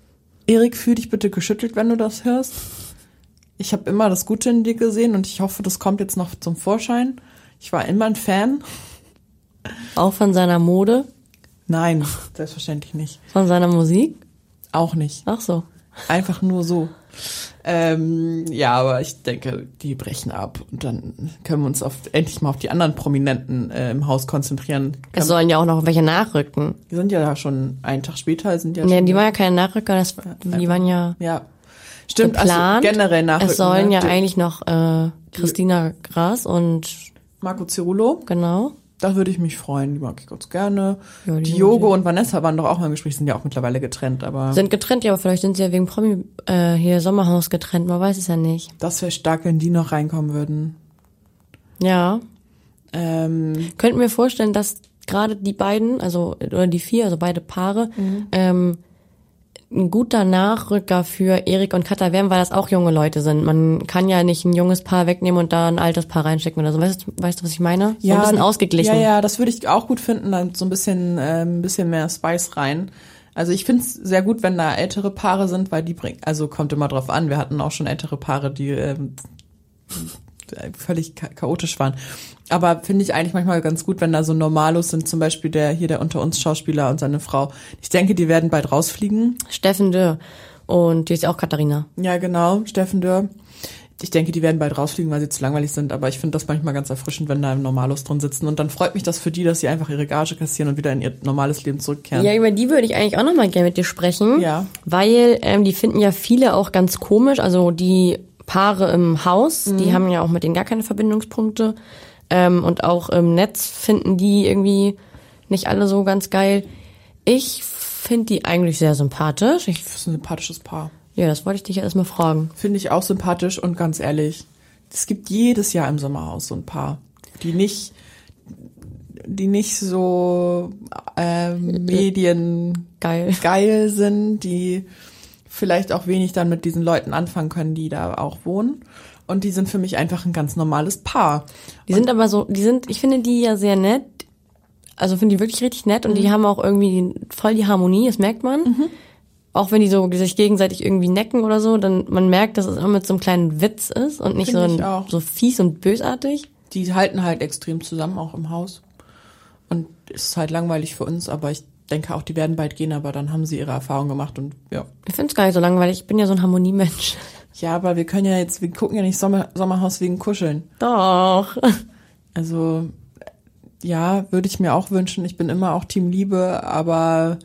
Erik, fühl dich bitte geschüttelt, wenn du das hörst. Ich habe immer das Gute in dir gesehen und ich hoffe, das kommt jetzt noch zum Vorschein. Ich war immer ein Fan. Auch von seiner Mode, Nein, selbstverständlich nicht. von seiner Musik. Auch nicht. Ach so. Einfach nur so. Ähm, ja, aber ich denke, die brechen ab und dann können wir uns auf, endlich mal auf die anderen Prominenten äh, im Haus konzentrieren. Es sollen ja auch noch welche nachrücken. Die sind ja da schon einen Tag später, sind ja Nee, schon. die waren ja keine Nachrücker, das, die waren ja ja. Stimmt, geplant. Also generell nach Es sollen ja eigentlich noch äh, Christina Gras und Marco Cirulo, genau. Da würde ich mich freuen, die mag ich ganz gerne. Ja, die Diogo und Vanessa waren doch auch mal im Gespräch, sind ja auch mittlerweile getrennt, aber Sind getrennt, ja, aber vielleicht sind sie ja wegen Promi äh, hier Sommerhaus getrennt, man weiß es ja nicht. das wäre stark, wenn die noch reinkommen würden. Ja. Ähm, Könnten wir vorstellen, dass gerade die beiden, also oder die vier, also beide Paare, ähm, ein guter Nachrücker für Erik und Katha wären, weil das auch junge Leute sind. Man kann ja nicht ein junges Paar wegnehmen und da ein altes Paar reinstecken oder so. Weißt, du- weißt du, was ich meine? so ein bisschen ausgeglichen. Ja, ja, das würde ich auch gut finden, dann so ein bisschen, ähm, ein bisschen mehr Spice rein. Also ich finde es sehr gut, wenn da ältere Paare sind, weil die bringen, also kommt immer drauf an. Wir hatten auch schon ältere Paare, die ähm, völlig cha chaotisch waren. Aber finde ich eigentlich manchmal ganz gut, wenn da so Normalos sind, zum Beispiel der hier der unter uns Schauspieler und seine Frau. Ich denke, die werden bald rausfliegen. Steffen Dürr. Und die ist ja auch Katharina. Ja, genau, Steffen Dörr. Ich denke, die werden bald rausfliegen, weil sie zu langweilig sind, aber ich finde das manchmal ganz erfrischend, wenn da Normalos drin sitzen. Und dann freut mich das für die, dass sie einfach ihre Gage kassieren und wieder in ihr normales Leben zurückkehren. Ja, über die würde ich eigentlich auch noch mal gerne mit dir sprechen. Ja. Weil ähm, die finden ja viele auch ganz komisch. Also die Paare im Haus, Mhm. die haben ja auch mit denen gar keine Verbindungspunkte. Ähm, und auch im Netz finden die irgendwie nicht alle so ganz geil. Ich finde die eigentlich sehr sympathisch. Ich, Das ist ein sympathisches Paar. ja, das wollte ich dich ja erstmal fragen. Finde ich auch sympathisch und ganz ehrlich, es gibt jedes Jahr im Sommerhaus so ein Paar, die nicht, die nicht so äh, Medien Geil. geil sind, die vielleicht auch wenig dann mit diesen Leuten anfangen können, die da auch wohnen. Und die sind für mich einfach ein ganz normales Paar. Die sind aber so, die sind, ich finde die ja sehr nett. Also finde die wirklich richtig nett und die Mhm. haben auch irgendwie voll die Harmonie, das merkt man. Auch wenn die so sich gegenseitig irgendwie necken oder so, dann man merkt, dass es immer mit so einem kleinen Witz ist und nicht so, ein, so fies und bösartig. Die halten halt extrem zusammen, auch im Haus. Und es ist halt langweilig für uns, aber ich denke auch, die werden bald gehen, aber dann haben sie ihre Erfahrung gemacht und ja. Ich finde es gar nicht so langweilig, ich bin ja so ein Harmoniemensch. Ja, aber wir können ja jetzt, wir gucken ja nicht Sommer, Sommerhaus wegen Kuscheln. Doch. Also, ja, würde ich mir auch wünschen. Ich bin immer auch Team Liebe, aber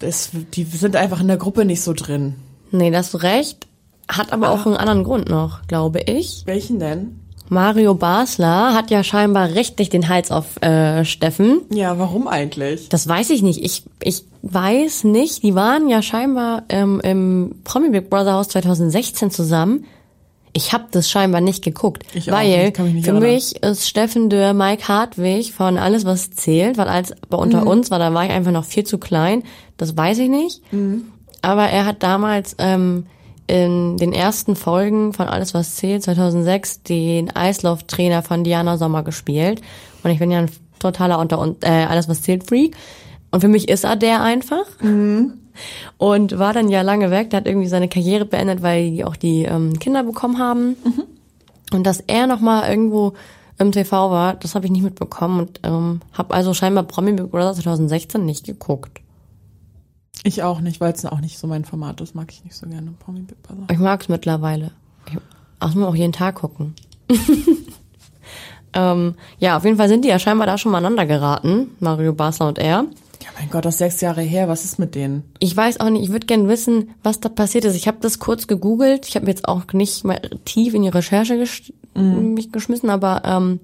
das, die sind einfach in der Gruppe nicht so drin. Nee, da hast du recht. Hat aber auch einen anderen Grund noch, glaube ich. Welchen denn? Mario Basler hat ja scheinbar rechtlich den Hals auf äh, Steffen. Ja, warum eigentlich? Das weiß ich nicht. Ich, ich weiß nicht. Die waren ja scheinbar ähm, im Promi Big Brother Haus 2016 zusammen. Ich habe das scheinbar nicht geguckt, Ich auch weil kann mich für erinnern. mich ist Steffen Dürr, Mike Hartwig von alles was zählt, weil als bei unter Mhm. uns war, da war ich einfach noch viel zu klein. Das weiß ich nicht. Mhm. Aber er hat damals ähm, in den ersten Folgen von Alles was zählt 2006 den Eislauftrainer von Diana Sommer gespielt. Und ich bin ja ein totaler unter und äh, Alles was zählt Freak. Und für mich ist er der einfach und war dann ja lange weg. Der hat irgendwie seine Karriere beendet, weil die auch die ähm, Kinder bekommen haben. Und dass er noch mal irgendwo im TV war, das habe ich nicht mitbekommen. Und ähm, habe also scheinbar Promi Big Brother 2016 nicht geguckt. Ich auch nicht, weil es auch nicht so mein Format ist. Mag ich nicht so gerne. Promi Big Brother. Ich mag's mittlerweile. Ich muss mir auch jeden Tag gucken. ähm, ja, auf jeden Fall sind die ja scheinbar da schon mal aneinander geraten, Mario Basler und er. Ja, mein Gott, das ist sechs Jahre her. Was ist mit denen? Ich weiß auch nicht, ich würde gerne wissen, was da passiert ist. Ich habe das kurz gegoogelt. Ich habe jetzt auch nicht mal tief in die Recherche gesch mich geschmissen, aber ähm,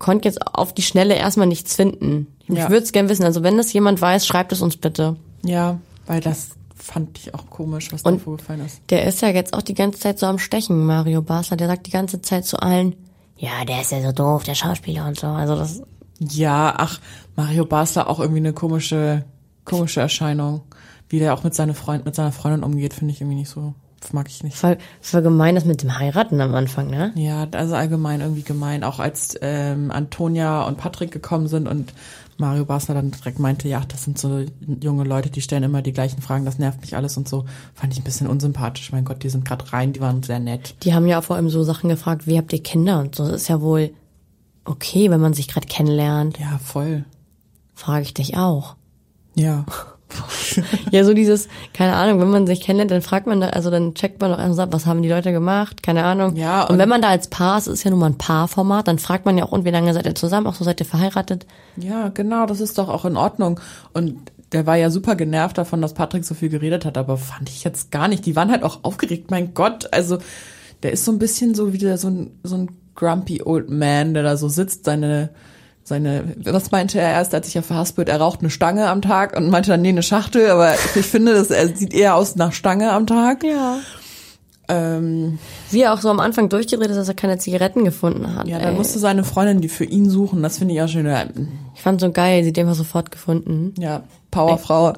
konnte jetzt auf die Schnelle erstmal nichts finden. Ich Ja. würde es gerne wissen. Also wenn das jemand weiß, schreibt es uns bitte. Ja, weil das fand ich auch komisch, was da vorgefallen ist. Der ist ja jetzt auch die ganze Zeit so am Stechen, Mario Basler. Der sagt die ganze Zeit zu allen, ja, der ist ja so doof, der Schauspieler und so. Also das, Ja, ach, Mario Basler auch irgendwie eine komische, komische Erscheinung. Wie der auch mit seiner Freund, mit seiner Freundin umgeht, finde ich irgendwie nicht so, das mag ich nicht. voll, voll gemein das mit dem Heiraten am Anfang, ne? Ja, also allgemein irgendwie gemein. Auch als ähm, Antonia und Patrick gekommen sind und Mario Basler dann direkt meinte, ja, das sind so junge Leute, die stellen immer die gleichen Fragen, das nervt mich alles und so, fand ich ein bisschen unsympathisch. Mein Gott, die sind gerade rein, die waren sehr nett. Die haben ja vor allem so Sachen gefragt, wie habt ihr Kinder und so. Das ist ja wohl okay, wenn man sich gerade kennenlernt. Ja, voll. Frage ich dich auch. Ja. Ja, so dieses, keine Ahnung, wenn man sich kennenlernt, dann fragt man da, also dann checkt man doch erst ab, was haben die Leute gemacht, keine Ahnung. Ja, und, und- wenn man da als Paar ist, ist ja nun mal ein Paarformat, dann fragt man ja auch, und wie lange seid ihr zusammen, auch so seid ihr verheiratet. Ja, genau, das ist doch auch in Ordnung. Und der war ja super genervt davon, dass Patrick so viel geredet hat, aber fand ich jetzt gar nicht. Die waren halt auch aufgeregt, mein Gott. Also der ist so ein bisschen so wieder so ein, so ein grumpy old man, der da so sitzt, seine, seine, was meinte er erst, als ich ja verhaspelt, er raucht eine Stange am Tag und meinte dann, nee, eine Schachtel, aber ich finde, dass er sieht eher aus nach Stange am Tag. Ja. Ähm, Wie er auch so am Anfang durchgedreht ist, dass er keine Zigaretten gefunden hat. ja, dann ey. musste seine Freundin die für ihn suchen, das finde ich auch schön. Ja, Ich fand so geil, sie hat einfach sofort gefunden. Ja, Powerfrau.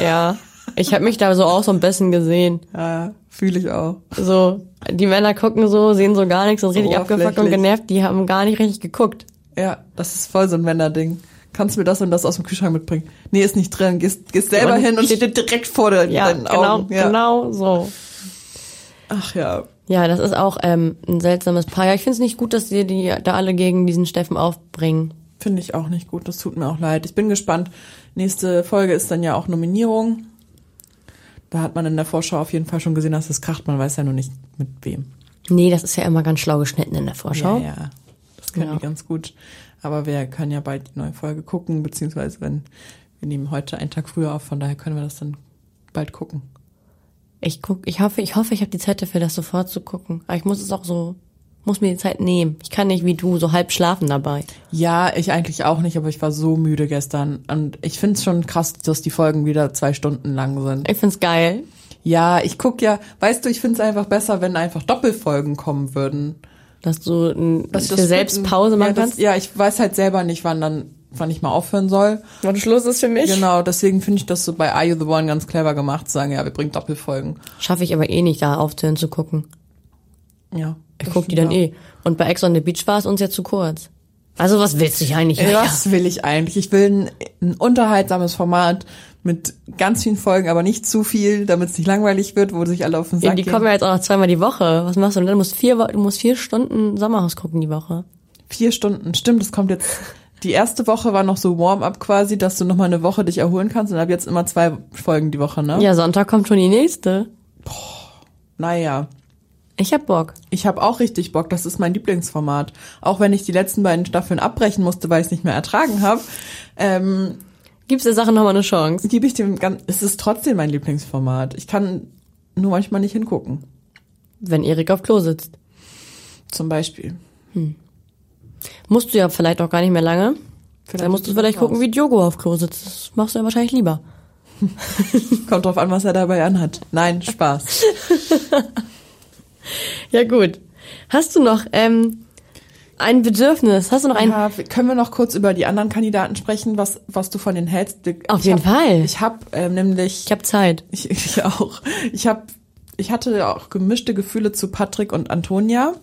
Ja. Ich habe mich da so auch so ein bisschen gesehen. Ja, fühle ich auch. So, die Männer gucken so, sehen so gar nichts, sind So richtig abgefuckt und genervt, die haben gar nicht richtig geguckt. Ja, das ist voll so ein Männerding. Kannst du mir das und das aus dem Kühlschrank mitbringen? Nee, ist nicht drin. Gehst, gehst selber Und hin und steht- direkt vor deinen Ja, deinen genau, Augen. Ja. genau so. Ach ja. Ja, das ist auch ähm, ein seltsames Paar. Ja, ich finde es nicht gut, dass die die da alle gegen diesen Steffen aufbringen. Finde ich auch nicht gut. Das tut mir auch leid. Ich bin gespannt. Nächste Folge ist dann ja auch Nominierung. Da hat man in der Vorschau auf jeden Fall schon gesehen, dass es kracht. Man weiß ja nur nicht mit wem. Nee, das ist ja immer ganz schlau geschnitten in der Vorschau. Ja, ja. Das können Ja. die ganz gut. Aber wir können ja bald die neue Folge gucken, beziehungsweise wenn wir nehmen heute einen Tag früher auf, von daher können wir das dann bald gucken. Ich guck, ich hoffe, ich hoffe, ich habe die Zeit dafür, das sofort zu gucken. Aber ich muss es auch so, muss mir die Zeit nehmen. Ich kann nicht wie du so halb schlafen dabei. Ja, ich eigentlich auch nicht, aber ich war so müde gestern. Und ich finde es schon krass, dass die Folgen wieder zwei Stunden lang sind. Ich find's geil. Ja, ich guck ja, weißt du, ich finde es einfach besser, wenn einfach Doppelfolgen kommen würden. Dass du n- Dass für das selbst Pause machen ja, das, kannst. Ja, ich weiß halt selber nicht, wann dann, wann ich mal aufhören soll. Wann Schluss ist für mich. Genau, deswegen finde ich das so bei Are You the One ganz clever gemacht, zu sagen, ja, wir bringen Doppelfolgen. Schaffe ich aber eh nicht, da aufzuhören zu gucken. Ja. Ich guck die dann eh. Und bei Ex on the Beach war es uns ja zu kurz. Also was willst du eigentlich? Was will ich eigentlich? Ich will ein, ein unterhaltsames Format mit ganz vielen Folgen, aber nicht zu viel, damit es nicht langweilig wird, wo sich alle auf den Ja, Sack die gehen. kommen ja jetzt auch noch zweimal die Woche. Was machst du denn? Du musst vier, du musst vier Stunden Sommerhaus gucken die Woche. Vier Stunden, stimmt, das kommt jetzt. Die erste Woche war noch so Warm-up quasi, dass du noch mal eine Woche dich erholen kannst und ab jetzt immer zwei Folgen die Woche, ne? Ja, Sonntag kommt schon die nächste. Naja. Ich hab Bock. Ich habe auch richtig Bock, das ist mein Lieblingsformat. Auch wenn ich die letzten beiden Staffeln abbrechen musste, weil ich es nicht mehr ertragen habe, ähm, Gibst der Sache nochmal eine Chance. gebe ich dem ganz, es ist trotzdem mein Lieblingsformat. Ich kann nur manchmal nicht hingucken. Wenn Erik auf Klo sitzt. Zum Beispiel. Musst du ja vielleicht auch gar nicht mehr lange. Vielleicht Dann musst du vielleicht gucken, raus. wie Diogo auf Klo sitzt. Das machst du ja wahrscheinlich lieber. Kommt drauf an, was er dabei anhat. Nein, Spaß. Ja, gut. Hast du noch ähm, ein Bedürfnis? Hast du noch ein... Ja, können wir noch kurz über die anderen Kandidaten sprechen, was, was du von denen hältst? Auf Ich jeden hab, Fall. Ich habe ähm, nämlich, Ich hab Zeit. ich, ich auch, ich habe, ich hatte auch gemischte Gefühle zu Patrick und Antonia.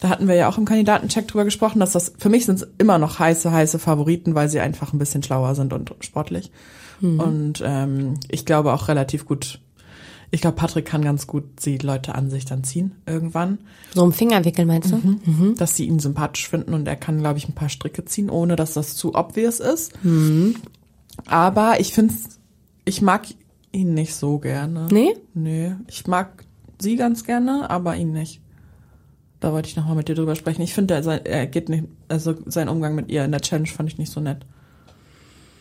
Da hatten wir ja auch im Kandidatencheck drüber gesprochen, dass das, für mich sind es immer noch heiße, heiße Favoriten, weil sie einfach ein bisschen schlauer sind und sportlich. Und ähm, ich glaube auch relativ gut, ich glaube, Patrick kann ganz gut die Leute an sich dann ziehen irgendwann. So im Finger wickeln, meinst du? Mhm. dass sie ihn sympathisch finden und er kann, glaube ich, ein paar Stricke ziehen, ohne dass das zu obvious ist. Aber ich finde, ich mag ihn nicht so gerne. Nee? Nee, ich mag sie ganz gerne, aber ihn nicht. Da wollte ich nochmal mit dir drüber sprechen. Ich finde, er, er geht nicht, also sein Umgang mit ihr in der Challenge fand ich nicht so nett.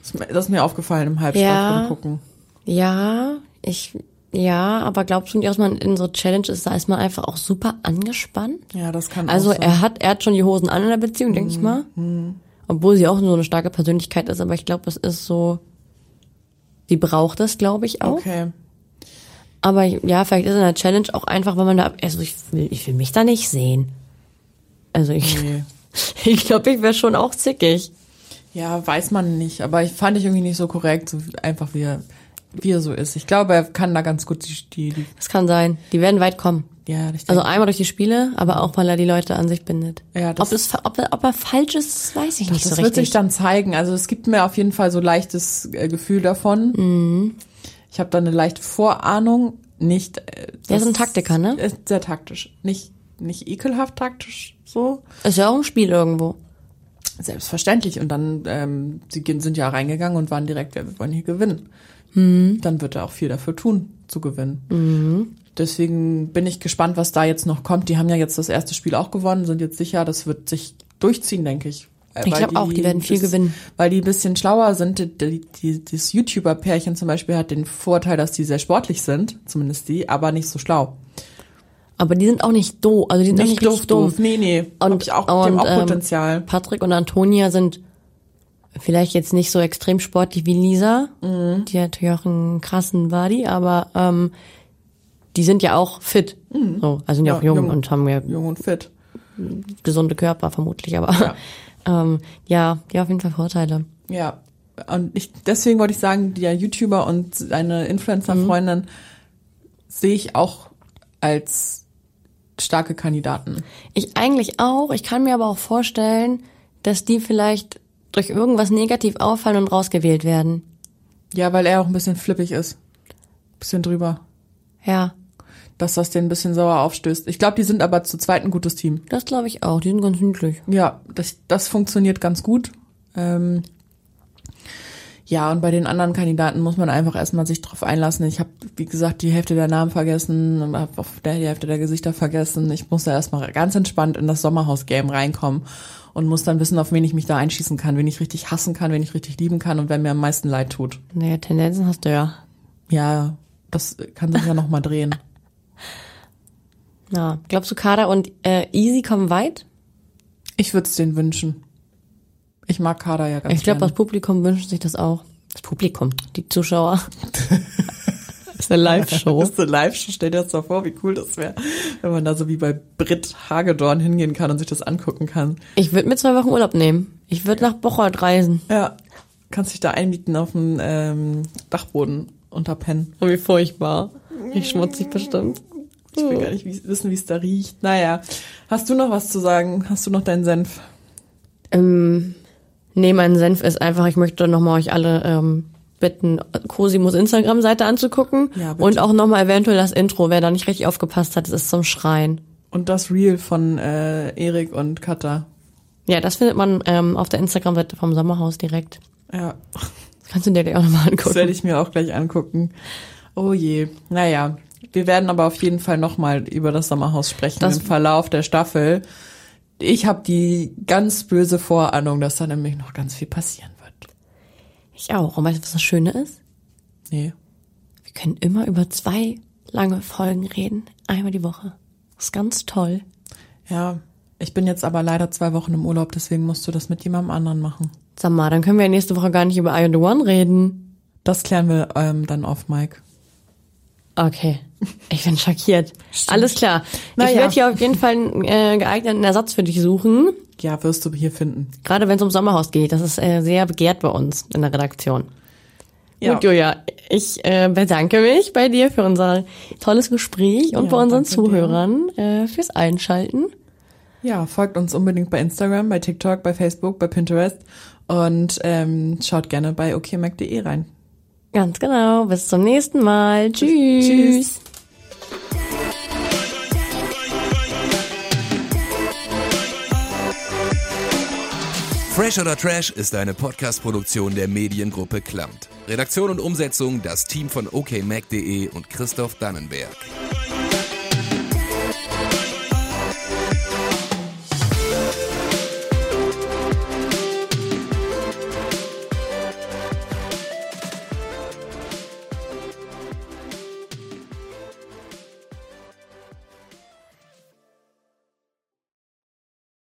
Das ist mir- das ist mir aufgefallen im Halbschlaf Ja. beim Gucken. Ja, ich... Ja, aber glaubst du nicht, dass man in so Challenge ist, da ist man einfach auch super angespannt? Ja, das kann Also auch sein. er hat, er hat schon die Hosen an in der Beziehung, denke ich mal. Obwohl sie auch so eine starke Persönlichkeit ist, aber ich glaube, es ist so, sie braucht es, glaube ich, auch. Okay. Aber ja, vielleicht ist in der Challenge auch einfach, weil man da, also ich will, ich will mich da nicht sehen. Also ich, Nee. ich glaube, ich wäre schon auch zickig. Ja, weiß man nicht, aber ich fand ich irgendwie nicht so korrekt, so einfach wie er, wie er so ist. Ich glaube, er kann da ganz gut die, die, Das kann sein. Die werden weit kommen. ja, ich Also einmal durch die Spiele, aber auch, weil er die Leute an sich bindet. Ja, das- ob, es, ob, er, ob er falsch ist, weiß ich nicht das so wird richtig. sich dann zeigen. Also es gibt mir auf jeden Fall so leichtes äh, Gefühl davon. Mhm. Ich habe da eine leichte Vorahnung, nicht. Äh, Der ist ein das Taktiker, ne? Ist sehr taktisch, nicht nicht ekelhaft taktisch so. ist ja auch ein Spiel irgendwo. Selbstverständlich. Und dann, ähm, sie gehen- sind ja reingegangen und waren direkt, ja, wir wollen hier gewinnen. Mhm. Dann wird er auch viel dafür tun, zu gewinnen. Deswegen bin ich gespannt, was da jetzt noch kommt. Die haben ja jetzt das erste Spiel auch gewonnen, sind jetzt sicher, das wird sich durchziehen, denke ich. Äh, Ich weil glaub auch, die werden viel das- gewinnen. Weil die ein bisschen schlauer sind. Die, die, das YouTuber-Pärchen zum Beispiel hat den Vorteil, dass die sehr sportlich sind, zumindest die, aber nicht so schlau. Aber die sind auch nicht doof, also die sind Nicht nicht doof, dumm. doof. Nee, nee. Hab ich auch- die haben auch Potenzial. Ähm, Patrick und Antonia sind vielleicht jetzt nicht so extrem sportlich wie Lisa. Mhm. Die hat natürlich auch einen krassen Body, aber ähm, die sind ja auch fit. So, also sind ja, Mhm. Ja, auch jung, jung. und haben ja Jung und fit. gesunde Körper vermutlich, aber Ja. ja, ähm, ja, die haben auf jeden Fall Vorteile. Ja. Und ich, deswegen wollte ich sagen, der YouTuber und seine Influencer-Freundin sehe ich auch als starke Kandidaten. Ich eigentlich auch. Ich kann mir aber auch vorstellen, dass die vielleicht durch irgendwas negativ auffallen und rausgewählt werden. Ja, weil er auch ein bisschen flippig ist. Bisschen drüber. Ja, Dass das den ein bisschen sauer aufstößt. Ich glaube, die sind aber zu zweit ein gutes Team. das glaube ich auch. Die sind ganz niedlich. Ja, das, das funktioniert ganz gut. Ähm, ja, und bei den anderen Kandidaten muss man einfach erstmal sich drauf einlassen. Ich habe, wie gesagt, die Hälfte der Namen vergessen, habe auf der die Hälfte der Gesichter vergessen. Ich muss da erstmal ganz entspannt in das Sommerhaus-Game reinkommen und muss dann wissen, auf wen ich mich da einschießen kann, wen ich richtig hassen kann, wen ich richtig lieben kann und wer mir am meisten leid tut. Naja, Tendenzen hast du ja. Ja, das kann sich ja noch mal drehen. Ja. Glaubst du, Kader und äh, Easy kommen weit? Ich würde es denen wünschen. Ich mag Kader ja ganz Ich glaube, das. Publikum wünscht sich das auch. Das Publikum, die Zuschauer. das ist eine Live-Show. Das ist eine Live-Show. Stell dir das mal vor, wie cool das wäre, wenn man da so wie bei Brit Hagedorn hingehen kann und sich das angucken kann. Ich würde mir zwei Wochen Urlaub nehmen. Ich würde nach Bocholt reisen. Ja, kannst dich da einmieten auf dem ähm, Dachboden unter Pennen. Oh, wie furchtbar. Wie schmutzig bestimmt. Ich will gar nicht wissen, wie es da riecht. Naja, hast du noch was zu sagen? Hast du noch deinen Senf? Ähm, nee, mein Senf ist einfach, ich möchte nochmal euch alle ähm, bitten, Cosimus Instagram-Seite anzugucken. Ja, bitte. und auch nochmal eventuell das Intro, wer da nicht richtig aufgepasst hat, das ist zum Schreien. Und das Reel von äh, Erik und Katha. Ja, das findet man ähm, auf der Instagram-Seite vom Sommerhaus direkt. Ja, Das kannst du dir gleich auch nochmal das angucken. werde ich mir auch gleich angucken. Oh je. Naja, wir werden aber auf jeden Fall nochmal über das Sommerhaus sprechen Das- im Verlauf der Staffel. Ich habe die ganz böse Vorahnung, dass da nämlich noch ganz viel passieren wird. Ich auch. Und weißt du, was das Schöne ist? Nee. Wir können immer über zwei lange Folgen reden. Einmal die Woche. Das ist ganz toll. Ja, ich bin jetzt aber leider zwei Wochen im Urlaub, deswegen musst du das mit jemandem anderen machen. Sag mal, dann können wir nächste Woche gar nicht über I and the One reden. Das klären wir ähm, dann auf Mike. Okay. Ich bin schockiert. Alles klar. Na ich werde hier auf jeden Fall einen äh, geeigneten Ersatz für dich suchen. Ja, wirst du hier finden. Gerade wenn es ums Sommerhaus geht. Das ist äh, sehr begehrt bei uns in der Redaktion. Ja. Gut, Julia, ich äh, bedanke mich bei dir für unser tolles Gespräch und Ja, bei unseren dir. Zuhörern äh, fürs Einschalten. Ja, folgt uns unbedingt bei Instagram, bei TikTok, bei Facebook, bei Pinterest und ähm, schaut gerne bei okmac.de rein. Ganz genau. Bis zum nächsten Mal. Tschüss. Tschüss. Fresh oder Trash ist eine Podcast-Produktion der Mediengruppe Klamt. Redaktion und Umsetzung das Team von okmac.de und Christoph Dannenberg.